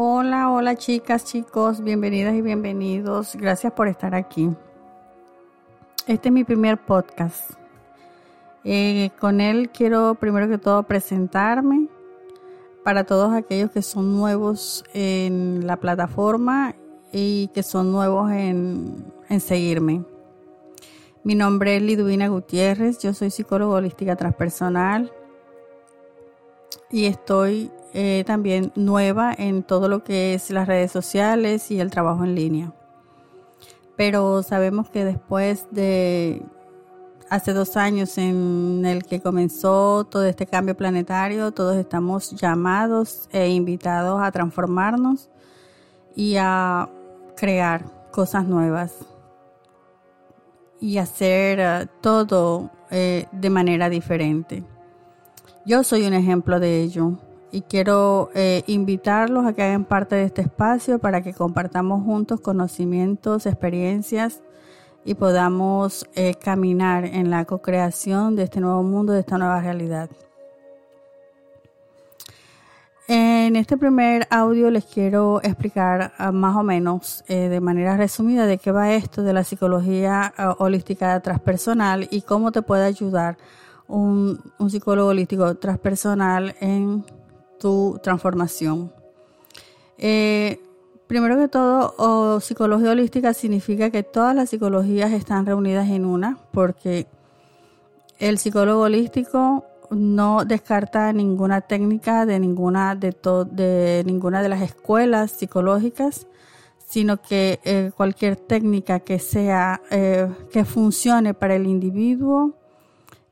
Hola, hola chicas, chicos, bienvenidas y bienvenidos. Gracias por estar aquí. Este es mi primer podcast. Eh, con él quiero primero que todo presentarme para todos aquellos que son nuevos en la plataforma y que son nuevos en, en seguirme. Mi nombre es Liduvina Gutiérrez, yo soy psicóloga holística transpersonal y estoy eh, también nueva en todo lo que es las redes sociales y el trabajo en línea. Pero sabemos que después de hace dos años en el que comenzó todo este cambio planetario, todos estamos llamados e invitados a transformarnos y a crear cosas nuevas y hacer eh, todo eh, de manera diferente. Yo soy un ejemplo de ello y quiero eh, invitarlos a que hagan parte de este espacio para que compartamos juntos conocimientos, experiencias y podamos eh, caminar en la co-creación de este nuevo mundo, de esta nueva realidad. En este primer audio les quiero explicar ah, más o menos eh, de manera resumida de qué va esto de la psicología ah, holística transpersonal y cómo te puede ayudar un, un psicólogo holístico transpersonal en tu transformación. Eh, primero que todo, psicología holística significa que todas las psicologías están reunidas en una, porque el psicólogo holístico no descarta ninguna técnica de ninguna de, de ninguna de las escuelas psicológicas, sino que eh, cualquier técnica que sea eh, que funcione para el individuo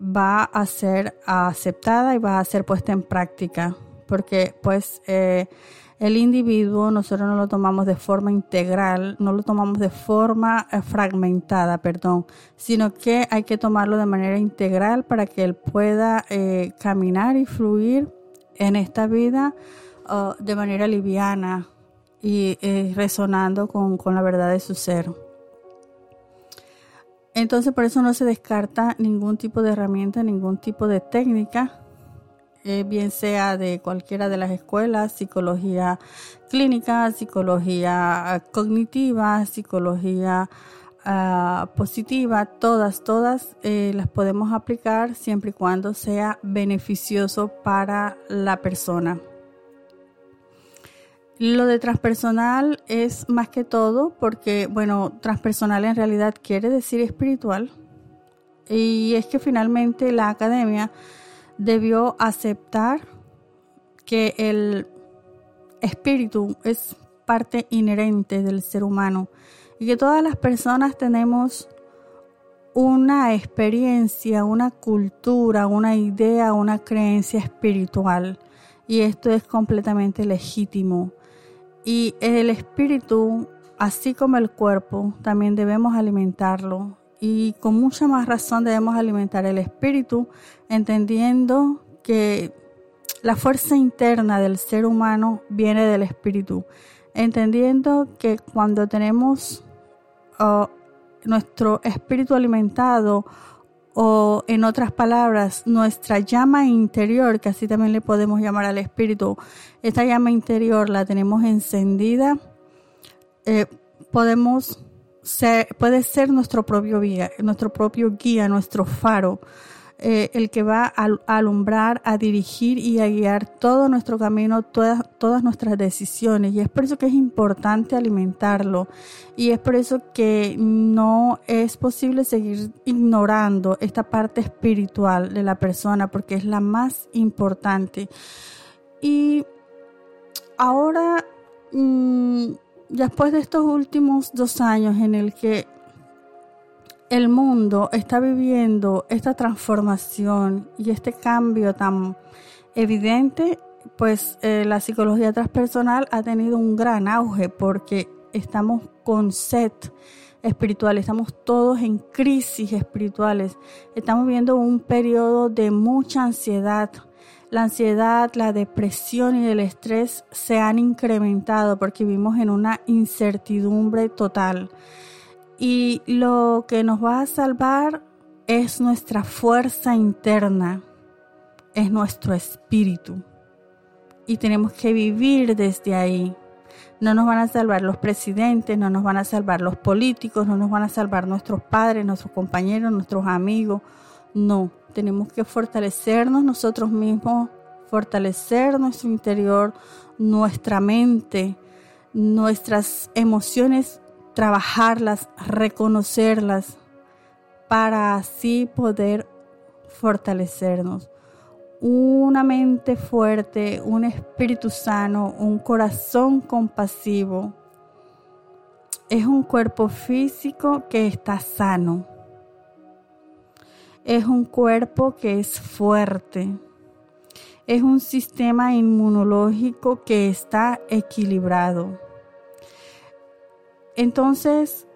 va a ser aceptada y va a ser puesta en práctica porque pues eh, el individuo nosotros no lo tomamos de forma integral, no lo tomamos de forma eh, fragmentada, perdón, sino que hay que tomarlo de manera integral para que él pueda eh, caminar y fluir en esta vida uh, de manera liviana y resonando con la verdad de su ser. Entonces por eso no se descarta ningún tipo de herramienta, ningún tipo de técnica eh, bien sea de cualquiera de las escuelas, psicología clínica, psicología cognitiva, psicología ah, positiva, todas, todas eh, las podemos aplicar siempre y cuando sea beneficioso para la persona. Lo de transpersonal es más que todo porque, bueno, transpersonal en realidad quiere decir espiritual. Y es que finalmente la academia debió aceptar que el espíritu es parte inherente del ser humano y que todas las personas tenemos una experiencia, una cultura, una idea, una creencia espiritual y esto es completamente legítimo. Y el espíritu, así como el cuerpo, también debemos alimentarlo y con mucha más razón debemos alimentar el espíritu, entendiendo que la fuerza interna del ser humano viene del espíritu, entendiendo que cuando tenemos oh, nuestro espíritu alimentado, o en otras palabras, nuestra llama interior, que así también le podemos llamar al espíritu, esta llama interior la tenemos encendida, eh, podemos puede ser nuestro propio guía, nuestro propio guía, nuestro faro, eh, el que va a, alumbrar, a dirigir y a guiar todo nuestro camino, todas, nuestras decisiones. Y es por eso que es importante alimentarlo. Y es por eso que no es posible seguir ignorando esta parte espiritual de la persona, porque es la más importante. Y ahora... Mm, después de estos últimos dos años en el que el mundo está viviendo esta transformación y este cambio tan evidente, pues eh, la psicología transpersonal ha tenido un gran auge porque estamos con sed espiritual, estamos todos en crisis espirituales, estamos viendo un periodo de mucha ansiedad, la ansiedad, la depresión y el estrés se han incrementado porque vivimos en una incertidumbre total. Y lo que nos va a salvar es nuestra fuerza interna, es nuestro espíritu. Y tenemos que vivir desde ahí, No nos van a salvar los presidentes, no nos van a salvar los políticos, no nos van a salvar nuestros padres, nuestros compañeros, nuestros amigos. No, tenemos que fortalecernos nosotros mismos, fortalecer nuestro interior, nuestra mente, nuestras emociones, trabajarlas, reconocerlas, para así poder fortalecernos. Una mente fuerte, un espíritu sano, un corazón compasivo. Es un cuerpo físico que está sano. Es un cuerpo que es fuerte. Es un sistema inmunológico que está equilibrado. Entonces,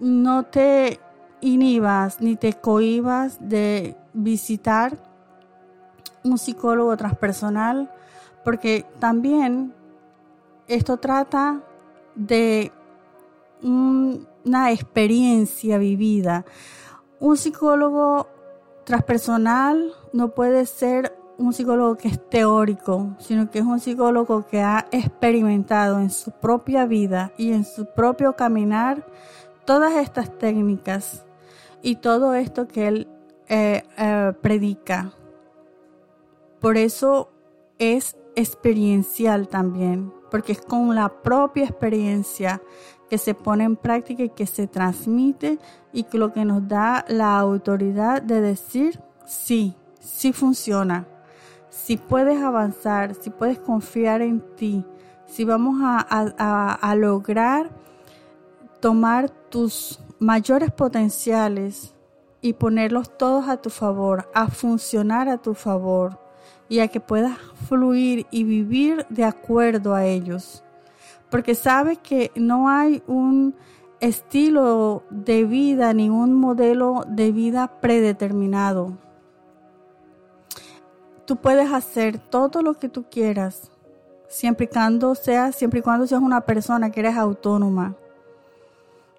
no te inhibas ni te cohibas de visitar un psicólogo transpersonal, porque también esto trata de una experiencia vivida. Un psicólogo transpersonal no puede ser un psicólogo que es teórico, sino que es un psicólogo que ha experimentado en su propia vida y en su propio caminar todas estas técnicas y todo esto que él eh, eh, predica. Por eso es experiencial también, porque es con la propia experiencia que se pone en práctica y que se transmite y que lo que nos da la autoridad de decir sí, sí funciona, si puedes avanzar, si puedes confiar en ti, si vamos a lograr tomar tus mayores potenciales y ponerlos todos a tu favor, a funcionar a tu favor y a que puedas fluir y vivir de acuerdo a ellos. Porque sabes que no hay un estilo de vida ni un modelo de vida predeterminado. Tú puedes hacer todo lo que tú quieras, siempre y cuando seas, siempre y cuando seas una persona que eres autónoma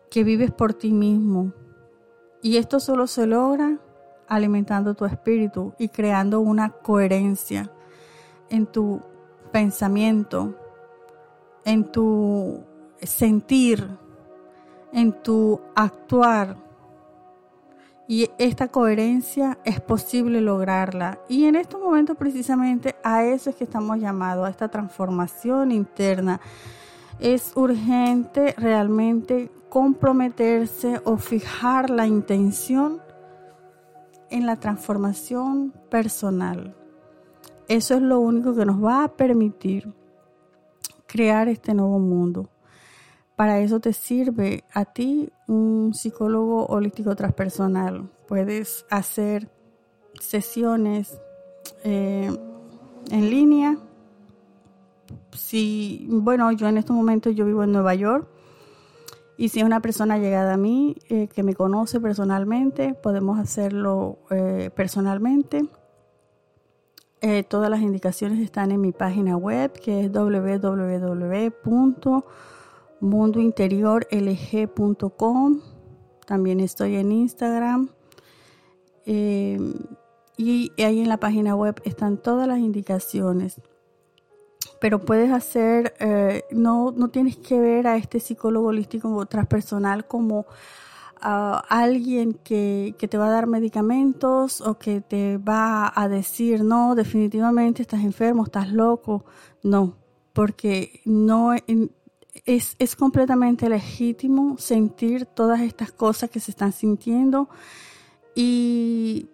que vives por ti mismo. Y esto solo se logra alimentando tu espíritu y creando una coherencia en tu pensamiento, en tu sentir, en tu actuar. Y esta coherencia es posible lograrla. Y en estos momentos precisamente a eso es que estamos llamados, a esta transformación interna. Es urgente realmente comprometerse o fijar la intención en la transformación personal. Eso es lo único que nos va a permitir crear este nuevo mundo. Para eso te sirve a ti un psicólogo holístico transpersonal. Puedes hacer sesiones eh, en línea. Si, bueno, yo en estos momentos yo vivo en Nueva York y si es una persona llegada a mí, eh, que me conoce personalmente, podemos hacerlo eh, personalmente. Eh, todas las indicaciones están en mi página web, que es www.mundointeriorlg.com. También estoy en Instagram. y ahí en la página web están todas las indicaciones pero puedes hacer, eh, no, no tienes que ver a este psicólogo holístico transpersonal como a alguien que, que, te va a dar medicamentos o que te va a decir, no, definitivamente estás enfermo, estás loco. No, porque no es, es completamente legítimo sentir todas estas cosas que se están sintiendo y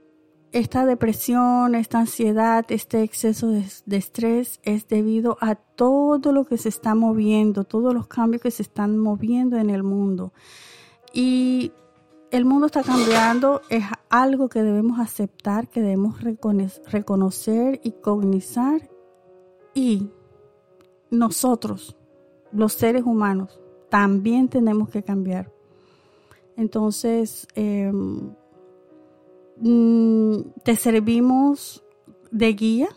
esta depresión, esta ansiedad, este exceso de, estrés es debido a todo lo que se está moviendo, todos los cambios que se están moviendo en el mundo. Y el mundo está cambiando, es algo que debemos aceptar, que debemos reconocer y cognizar. Y nosotros, los seres humanos, también tenemos que cambiar. Entonces, em, Mm, te servimos de guía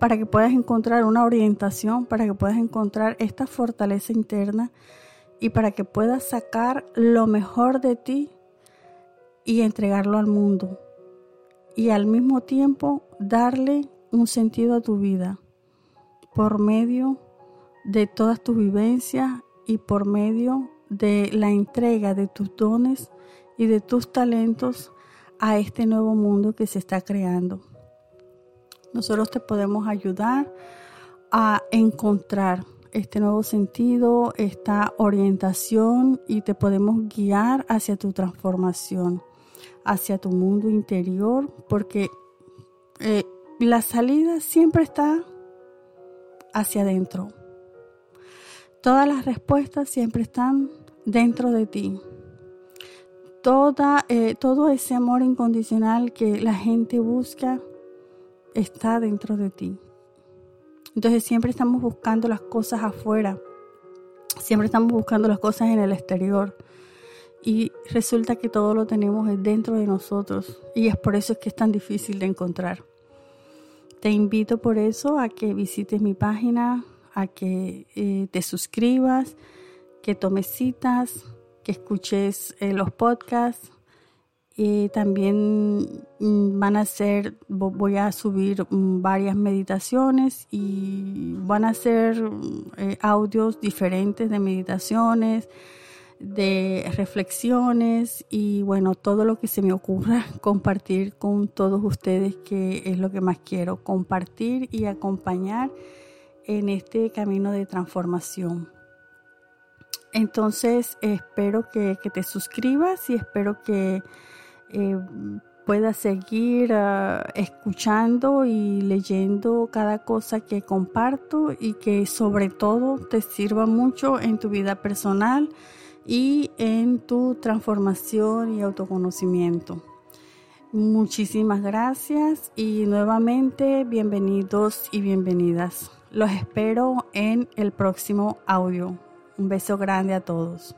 para que puedas encontrar una orientación, para que puedas encontrar esta fortaleza interna y para que puedas sacar lo mejor de ti y entregarlo al mundo. Y al mismo tiempo darle un sentido a tu vida por medio de todas tus vivencias y por medio de la entrega de tus dones y de tus talentos a este nuevo mundo que se está creando. Nosotros te podemos ayudar a encontrar este nuevo sentido, esta orientación y te podemos guiar hacia tu transformación, hacia tu mundo interior, porque eh, la salida siempre está hacia adentro. Todas las respuestas siempre están dentro de ti. Toda, eh, todo ese amor incondicional que la gente busca está dentro de ti. Entonces siempre estamos buscando las cosas afuera, siempre estamos buscando las cosas en el exterior. Y resulta que todo lo tenemos dentro de nosotros. Y es por eso que es tan difícil de encontrar. Te invito por eso a que visites mi página, a que eh, te suscribas, que tomes citas, que escuches eh, los podcasts también mm, van a ser, voy a subir mm, varias meditaciones y van a ser eh, audios diferentes de meditaciones, de reflexiones y bueno, todo lo que se me ocurra compartir con todos ustedes, que es lo que más quiero, compartir y acompañar en este camino de transformación. Entonces espero que te suscribas y espero que eh, puedas seguir ah, escuchando y leyendo cada cosa que comparto y que sobre todo te sirva mucho en tu vida personal y en tu transformación y autoconocimiento. Muchísimas gracias y nuevamente bienvenidos y bienvenidas. Los espero en el próximo audio. Un beso grande a todos.